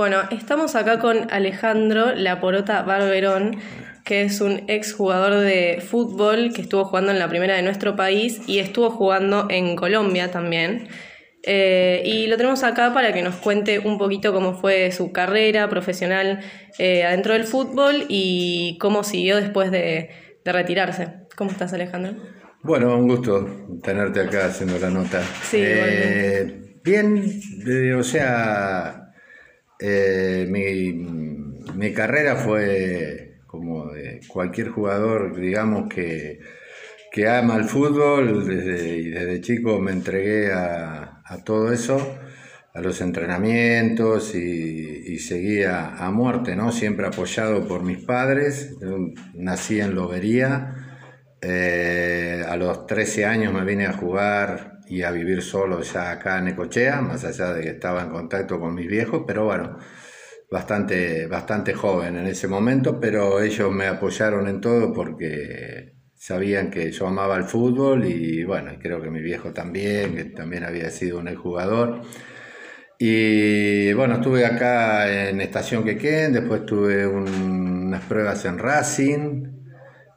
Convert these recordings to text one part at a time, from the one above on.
Bueno, estamos acá con Alejandro Laporota Barberón, que es un ex jugador de fútbol que estuvo jugando en la primera de nuestro país y estuvo jugando en Colombia también. Eh, y lo tenemos acá para que nos cuente un poquito cómo fue su carrera profesional eh, adentro del fútbol y cómo siguió después de, retirarse. ¿Cómo estás, Alejandro? Bueno, un gusto tenerte acá haciendo la nota. Sí, eh, bien, o sea, mi, mi carrera fue como de cualquier jugador, digamos, que, que ama el fútbol. Desde, y desde chico me entregué a, a todo eso, a los entrenamientos y, seguía a muerte, ¿no? Siempre apoyado por mis padres. nací en Lobería. Eh, a los 13 años me vine a jugar y a vivir solo ya acá en Ecochea, más allá de que estaba en contacto con mis viejos, pero bueno, bastante, bastante joven en ese momento, pero ellos me apoyaron en todo porque sabían que yo amaba el fútbol y bueno, creo que mi viejo también, que también había sido un jugador. Y bueno, estuve acá en Estación Quequén, después tuve unas pruebas en Racing,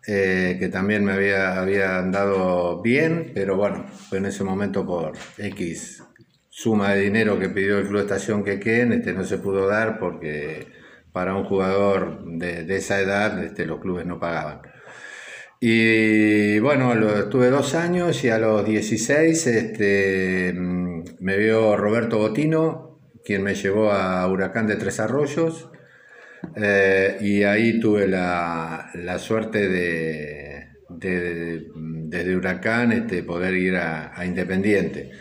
eh, que también me había, había andado bien, pero bueno, en ese momento por X suma de dinero que pidió el Club Estación Quequén, este, no se pudo dar porque para un jugador de, esa edad este, los clubes no pagaban. Y bueno, estuve dos años y a los 16 este, mm, me vio Roberto Botino, quien me llevó a Huracán de Tres Arroyos. Eh, y ahí tuve la, suerte de, desde Huracán este, poder ir a, Independiente.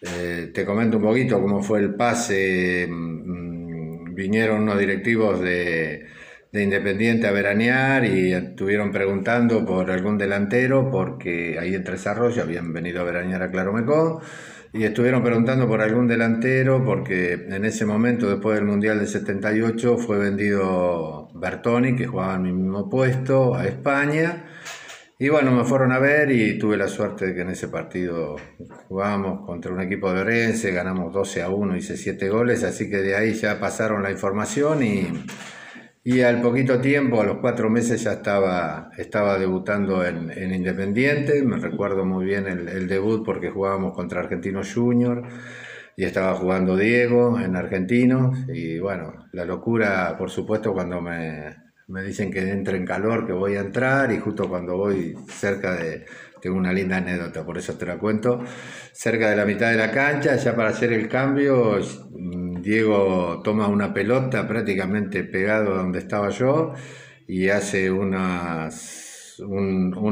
Eh, te comento un poquito cómo fue el pase. Mm, vinieron unos directivos de, de Independiente a veranear y estuvieron preguntando por algún delantero porque ahí en Tres Arroyos habían venido a veranear a Claromecó y estuvieron preguntando por algún delantero porque en ese momento después del Mundial del 78 fue vendido Bertoni que jugaba en mi mismo puesto a España. Y bueno, me fueron a ver y tuve la suerte de que en ese partido jugamos contra un equipo de Orense, ganamos 12 a 1, hice 7 goles, así que de ahí ya pasaron la información y y al poquito tiempo, a los cuatro meses, ya estaba, estaba debutando en, Independiente. Me recuerdo muy bien el, debut porque jugábamos contra Argentinos Junior y estaba jugando Diego en Argentinos. Y bueno, la locura, por supuesto, cuando me, me dicen que entre en calor, que voy a entrar y justo cuando voy cerca de, tengo una linda anécdota, por eso te la cuento, cerca de la mitad de la cancha, ya para hacer el cambio, Diego toma una pelota prácticamente pegado donde estaba yo y hace un,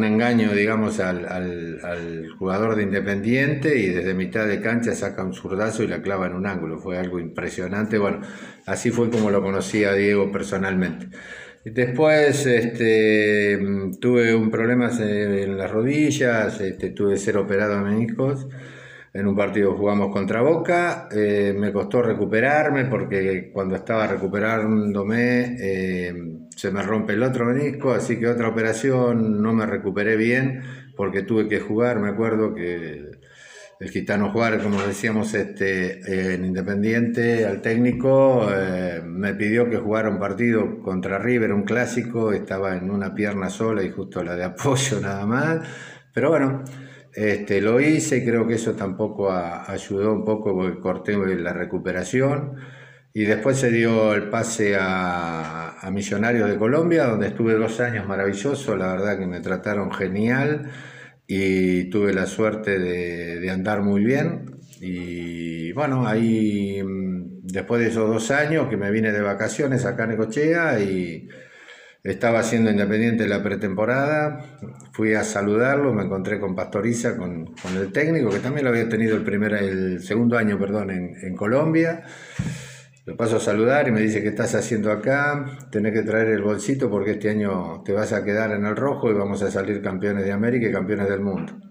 engaño, digamos, al, jugador de Independiente y desde mitad de cancha saca un zurdazo y la clava en un ángulo. Fue algo impresionante. Bueno, así fue como lo conocí a Diego personalmente. Después este, tuve un problema en las rodillas, este, tuve ser operado de meniscos en un partido jugamos contra Boca, eh, me costó recuperarme porque cuando estaba recuperándome eh, se me rompe el otro menisco, así que otra operación no me recuperé bien porque tuve que jugar, me acuerdo que el gitano jugar, como decíamos este, en Independiente, al técnico, eh, me pidió que jugara un partido contra River, un clásico, estaba en una pierna sola y justo la de apoyo nada más, pero bueno. Este, lo hice creo que eso tampoco ayudó un poco porque corté la recuperación. Y después se dio el pase a, a, Millonarios de Colombia, donde estuve dos años maravilloso, la verdad que me trataron genial y tuve la suerte de, de andar muy bien. Y bueno, ahí mm, después de esos dos años que me vine de vacaciones acá en Ecochea y estaba haciendo Independiente la pretemporada, fui a saludarlo, me encontré con Pastoriza, con, el técnico, que también lo había tenido el, primer, el segundo año perdón, en, Colombia. Lo paso a saludar y me dice, ¿qué estás haciendo acá? Tenés que traer el bolsito porque este año te vas a quedar en el rojo y vamos a salir campeones de América y campeones del mundo.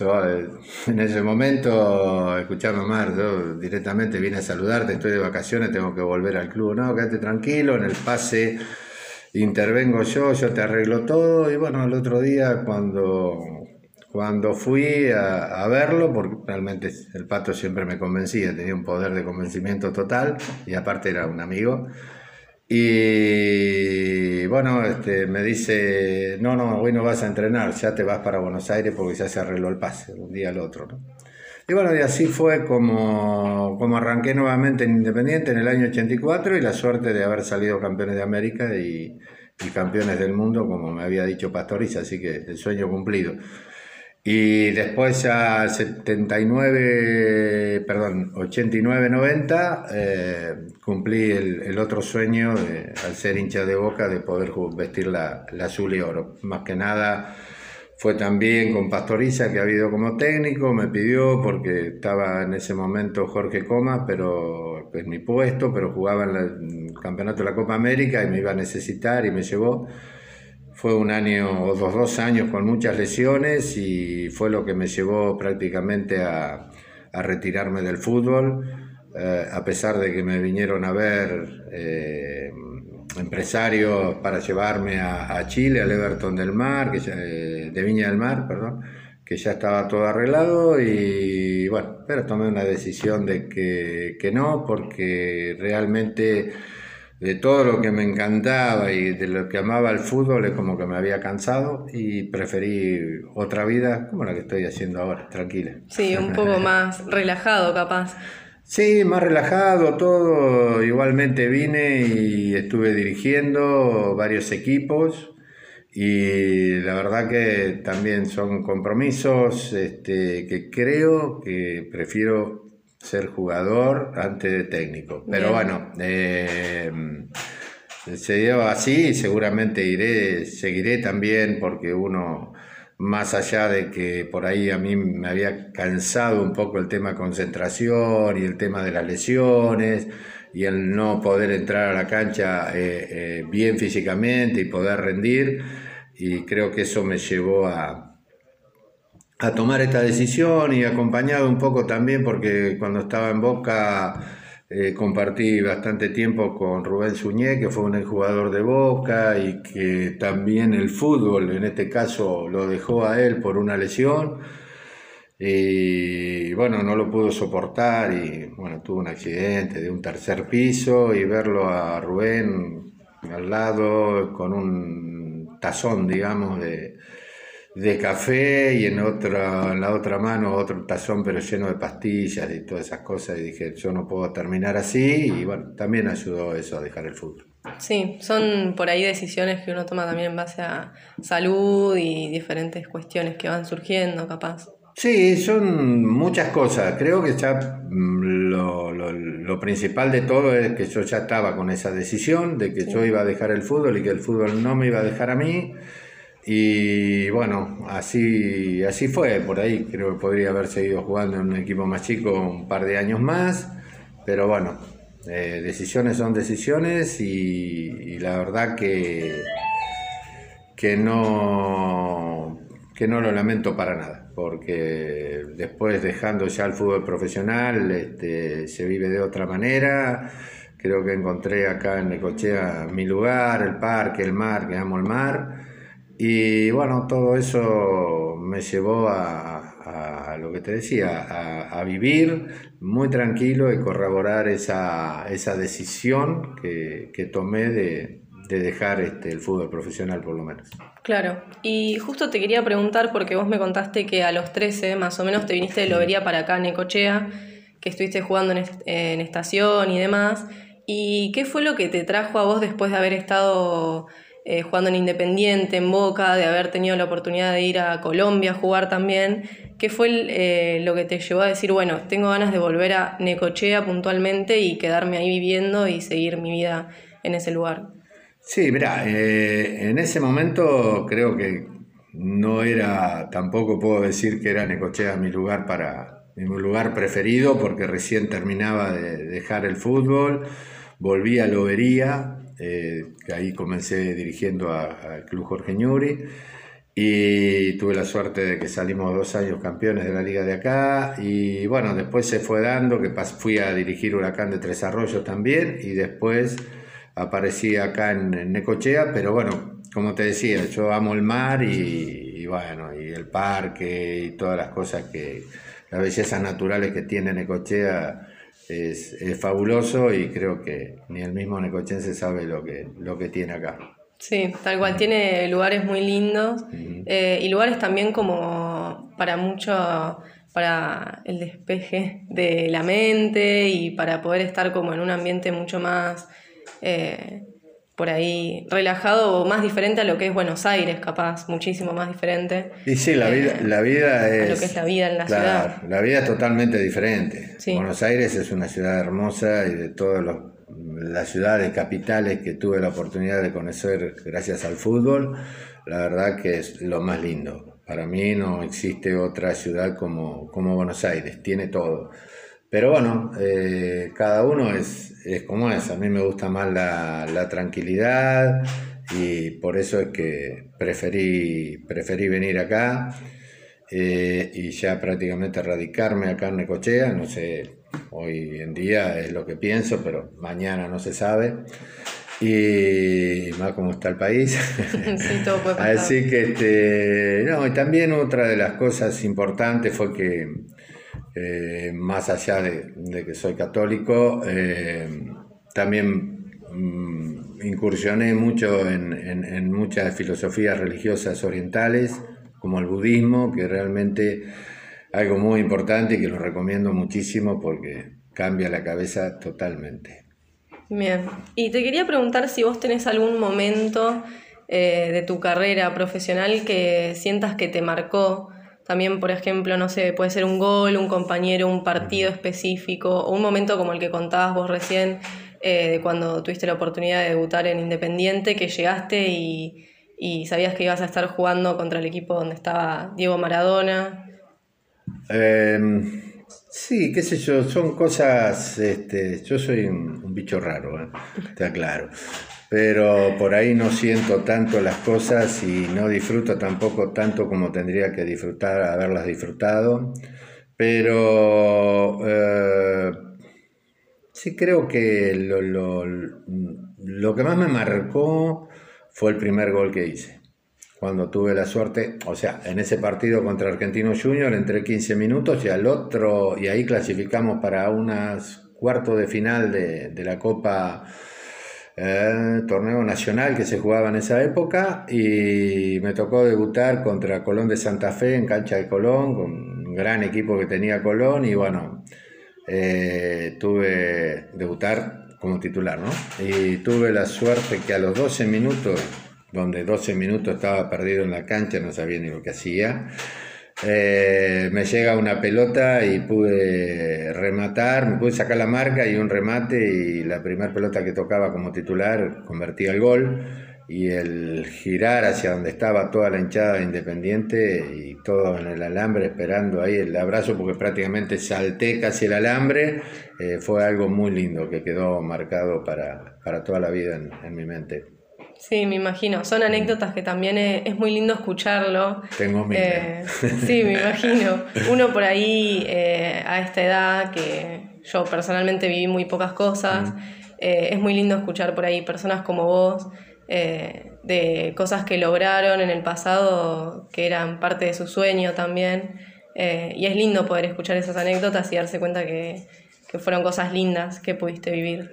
Eh, en ese momento, escuchame Mar, yo directamente vine a saludarte, estoy de vacaciones, tengo que volver al club. No, quédate tranquilo, en el pase intervengo yo, yo te arreglo todo. Y bueno, el otro día cuando, Cuando fui a, verlo, porque realmente el pato siempre me convencía, tenía un poder de convencimiento total y aparte era un amigo. Y bueno, este, me dice, no, no, hoy no vas a entrenar, ya te vas para Buenos Aires porque ya se arregló el pase, un día al otro. ¿no? Y bueno, y así fue como, como arranqué nuevamente en Independiente en el año 84 y la suerte de haber salido campeones de América y, y campeones del mundo, como me había dicho Pastoriza, así que el sueño cumplido. Y después ya 79, perdón, 89-90, eh, cumplí el, otro sueño de, al ser hincha de boca de poder vestir la, azul y oro. Más que nada fue también con Pastoriza, que ha habido como técnico, me pidió porque estaba en ese momento Jorge Coma, pero en mi puesto, pero jugaba en el campeonato de la Copa América y me iba a necesitar y me llevó. Fue un año o dos, dos años con muchas lesiones y fue lo que me llevó prácticamente a, a retirarme del fútbol, eh, a pesar de que me vinieron a ver eh, empresarios para llevarme a, Chile, al Everton del Mar, que eh, de Viña del Mar, perdón, que ya estaba todo arreglado y bueno, pero tomé una decisión de que, que no, porque realmente de todo lo que me encantaba y de lo que amaba el fútbol es como que me había cansado y preferí otra vida como la que estoy haciendo ahora, tranquila. Sí, un poco más relajado capaz. Sí, más relajado todo. Igualmente vine y estuve dirigiendo varios equipos y la verdad que también son compromisos este, que creo que prefiero ser jugador antes de técnico. Pero bueno, eh, se dio así y seguramente iré, seguiré también porque uno, más allá de que por ahí a mí me había cansado un poco el tema concentración y el tema de las lesiones y el no poder entrar a la cancha eh, eh, bien físicamente y poder rendir, y creo que eso me llevó a, a tomar esta decisión y acompañado un poco también porque cuando estaba en Boca eh, compartí bastante tiempo con Rubén Suñé, que fue un jugador de Boca y que también el fútbol en este caso lo dejó a él por una lesión. Y bueno, no lo pudo soportar y bueno, tuvo un accidente de un tercer piso y verlo a Rubén al lado con un tazón, digamos, de de café y en, otra, en la otra mano otro tazón pero lleno de pastillas y todas esas cosas y dije yo no puedo terminar así y bueno, también ayudó eso a dejar el fútbol. Sí, son por ahí decisiones que uno toma también en base a salud y diferentes cuestiones que van surgiendo capaz. Sí, son muchas cosas. Creo que ya mm, lo, lo, lo, principal de todo es que yo ya estaba con esa decisión de que yo iba a dejar el fútbol y que el fútbol no me iba a dejar a mí y bueno, así, así fue, por ahí creo que podría haber seguido jugando en un equipo más chico un par de años más, pero bueno, eh, decisiones son decisiones y, la verdad que, que, no, que no lo lamento para nada, porque después dejando ya el fútbol profesional este, se vive de otra manera. Creo que encontré acá en Necochea mi lugar, el parque, el mar, que amo el mar y bueno, todo eso me llevó a, lo que te decía, a, vivir muy tranquilo y corroborar esa, esa decisión que, que tomé de, de dejar este, el fútbol profesional por lo menos. Claro, y justo te quería preguntar porque vos me contaste que a los 13 más o menos te viniste de Lobería para acá, en Necochea, que estuviste jugando en, en estación y demás. ¿Y qué fue lo que te trajo a vos después de haber estado eh, jugando en Independiente, en Boca, de haber tenido la oportunidad de ir a Colombia a jugar también. ¿Qué fue eh, lo que te llevó a decir, bueno, tengo ganas de volver a Necochea puntualmente y quedarme ahí viviendo y seguir mi vida en ese lugar? Sí, mira, eh, en ese momento creo que no era, tampoco puedo decir que era Necochea mi lugar para, mi lugar preferido porque recién terminaba de dejar el fútbol, volví a Lobería, eh, ahí comencé dirigiendo al Club Jorge Ñuri. Y tuve la suerte de que salimos dos años campeones de la liga de acá. Y bueno, después se fue dando que fui a dirigir Huracán de Tres Arroyos también. Y después aparecí acá en, Necochea, pero bueno, como te decía, yo amo el mar y, bueno, y el parque y todas las cosas que, las bellezas naturales que tiene Necochea es, fabuloso y creo que ni el mismo necochense sabe lo que, lo que tiene acá. Sí, tal cual, tiene lugares muy lindos eh, y lugares también como para mucho, para el despeje de la mente y para poder estar como en un ambiente mucho más eh, por ahí relajado o más diferente a lo que es Buenos Aires, capaz, muchísimo más diferente. Y sí, la vida, eh, la vida es... lo que es la vida en la ciudad. La vida es totalmente diferente. Buenos Aires es una ciudad hermosa y de todas las ciudades capitales que tuve la oportunidad de conocer gracias al fútbol, la verdad que es lo más lindo. Para mí no existe otra ciudad como, como Buenos Aires, tiene todo. Pero bueno, eh, cada uno es, es, como es. A mí me gusta más la, tranquilidad y por eso es que preferí, preferí venir acá eh, y ya prácticamente radicarme acá en Necochea. No sé, hoy en día es lo que pienso, pero mañana no se sabe. Y más como está el país. sí, todo puede pasar. Así que, este, no, y también otra de las cosas importantes fue que eh, más allá de, que soy católico, eh, también mm, incursioné mucho en, muchas filosofías religiosas orientales, como el budismo, que realmente algo muy importante y que lo recomiendo muchísimo porque cambia la cabeza totalmente. Bien, y te quería preguntar si vos tenés algún momento eh, de tu carrera profesional que sientas que te marcó también, por ejemplo, no sé, puede ser un gol, un compañero, un partido específico, o un momento como el que contabas vos recién, eh, de cuando tuviste la oportunidad de debutar en Independiente, que llegaste y, sabías que ibas a estar jugando contra el equipo donde estaba Diego Maradona. Em, sí, qué sé yo, son cosas, este, yo soy un, bicho raro, ¿eh? está claro pero por ahí no siento tanto las cosas y no disfruto tampoco tanto como tendría que disfrutar, haberlas disfrutado. Pero eh, sí creo que lo, lo, lo, que más me marcó fue el primer gol que hice. Cuando tuve la suerte, o sea, en ese partido contra Argentino Junior entré 15 minutos y al otro, y ahí clasificamos para unas cuartos de final de, de la Copa eh, torneo nacional que se jugaba en esa época y me tocó debutar contra Colón de Santa Fe en cancha de Colón, con un gran equipo que tenía Colón y bueno, eh, tuve debutar como titular, ¿no? Y tuve la suerte que a los 12 minutos, donde 12 minutos estaba perdido en la cancha, no sabía ni lo que hacía, eh, me llega una pelota y pude rematar, me pude sacar la marca y un remate y la primera pelota que tocaba como titular convertía el gol y el girar hacia donde estaba toda la hinchada Independiente y todo en el alambre esperando ahí el abrazo porque prácticamente salté casi el alambre, eh, fue algo muy lindo que quedó marcado para, para toda la vida en mi mente. Sí, me imagino. Son anécdotas que también es, muy lindo escucharlo. Tengo miedo. Eh, sí, me imagino. Uno por ahí eh, a esta edad, que yo personalmente viví muy pocas cosas, eh, es muy lindo escuchar por ahí personas como vos, de cosas que lograron en el pasado, que eran parte de su sueño también. y es lindo poder escuchar esas anécdotas y darse cuenta que, que fueron cosas lindas que pudiste vivir.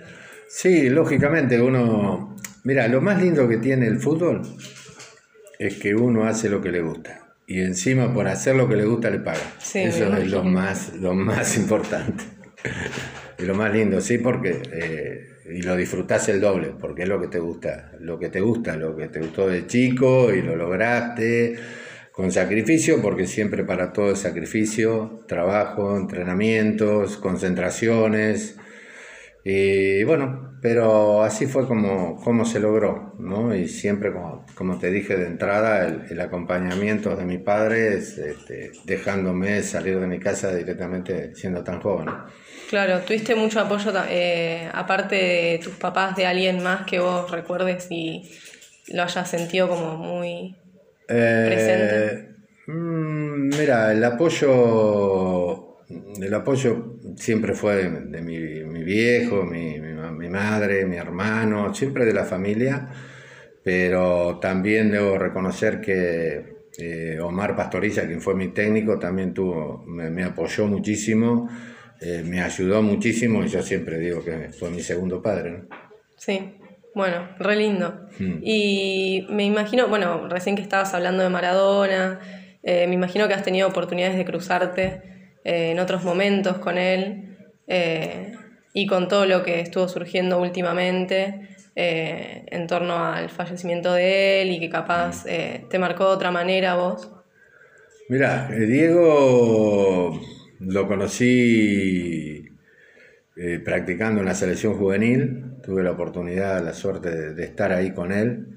Sí, lógicamente uno Mira, lo más lindo que tiene el fútbol es que uno hace lo que le gusta. Y encima por hacer lo que le gusta le paga. Eso es lo más, lo más importante. y lo más lindo, sí, porque eh, y lo disfrutás el doble, porque es lo que te gusta, lo que te gusta, lo que te gustó de chico y lo lograste con sacrificio, porque siempre para todo es sacrificio, trabajo, entrenamientos, concentraciones, y bueno, pero así fue como, como se logró, ¿no? Y siempre, como, como te dije de entrada, el, acompañamiento de mi padre, este, dejándome salir de mi casa directamente siendo tan joven. Claro, tuviste mucho apoyo, eh, aparte de tus papás, de alguien más que vos recuerdes y lo hayas sentido como muy eh, presente. Mm, mira, el apoyo el apoyo siempre fue de, mi, viejo, mi, madre, mi hermano, siempre de la familia, pero también debo reconocer que Eh, Omar Pastoriza, quien fue mi técnico, también tuvo, me, apoyó muchísimo, eh, me ayudó muchísimo y yo siempre digo que fue mi segundo padre. Sí, bueno, re lindo. Hmm. Y me imagino, bueno, recién que estabas hablando de Maradona, me imagino que has tenido oportunidades de cruzarte en otros momentos con él y con todo lo que estuvo surgiendo últimamente. Eh, en torno al fallecimiento de él y que capaz eh, te marcó de otra manera vos? Mira, eh, Diego lo conocí practicando en la selección juvenil, tuve la oportunidad, la suerte de, estar ahí con él.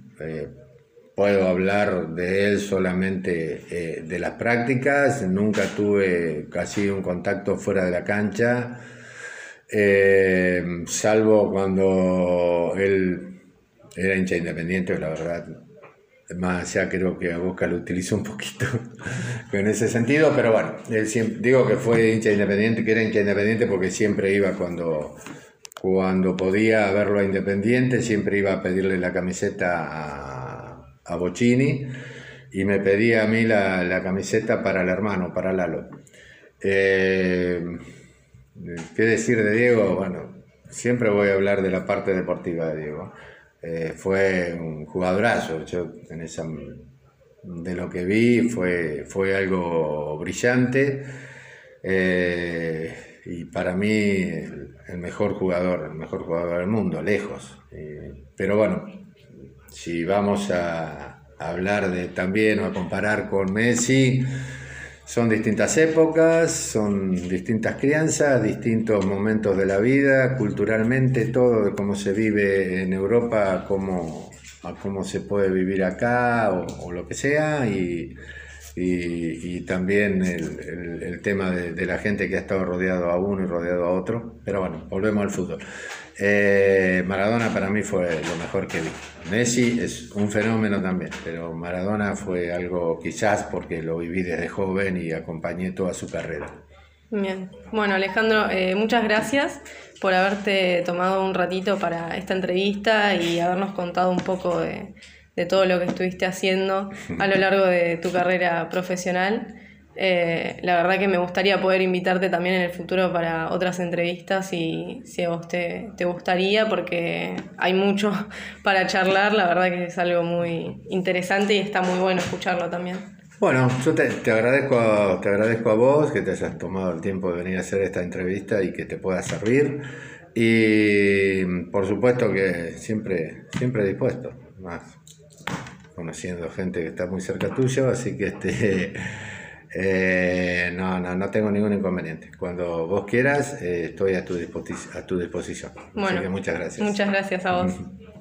puedo hablar de él solamente de las prácticas, nunca tuve casi un contacto fuera de la cancha eh, salvo cuando él era hincha independiente, la verdad. Más ya creo que a Boca lo utilizó un poquito en ese sentido, pero bueno, él siempre, digo que fue hincha independiente, que era hincha independiente porque siempre iba cuando, cuando podía verlo a Independiente, siempre iba a pedirle la camiseta a, a Bocini y me pedía a mí la, la camiseta para el hermano, para Lalo. Eh, ¿Qué decir de Diego? Bueno, siempre voy a hablar de la parte deportiva de Diego. Eh, fue un jugadorazo. Yo en esa, de lo que vi fue, fue algo brillante. Eh, y para mí el, mejor jugador, el mejor jugador del mundo, lejos. Eh, pero bueno, si vamos a hablar de también o a comparar con Messi, son distintas épocas, son distintas crianzas, distintos momentos de la vida, culturalmente, todo de cómo se vive en Europa, cómo, cómo se puede vivir acá o, lo que sea, y, y, también el, el, tema de, de, la gente que ha estado rodeado a uno y rodeado a otro. Pero bueno, volvemos al fútbol. Eh, Maradona para mí fue lo mejor que vi. Messi es un fenómeno también, pero Maradona fue algo quizás porque lo viví desde joven y acompañé toda su carrera. Bien, bueno Alejandro, eh, muchas gracias por haberte tomado un ratito para esta entrevista y habernos contado un poco de, de todo lo que estuviste haciendo a lo largo de tu carrera profesional. Eh, la verdad que me gustaría poder invitarte también en el futuro para otras entrevistas y si a vos te, gustaría, porque hay mucho para charlar, la verdad que es algo muy interesante y está muy bueno escucharlo también. Bueno, yo te, agradezco, te agradezco a vos que te hayas tomado el tiempo de venir a hacer esta entrevista y que te pueda servir. Y por supuesto que siempre, siempre dispuesto, más conociendo gente que está muy cerca tuyo, así que este eh, no, no, no tengo ningún inconveniente. Cuando vos quieras, eh, estoy a tu, a tu disposición. Bueno, muchas gracias. Muchas gracias a vos.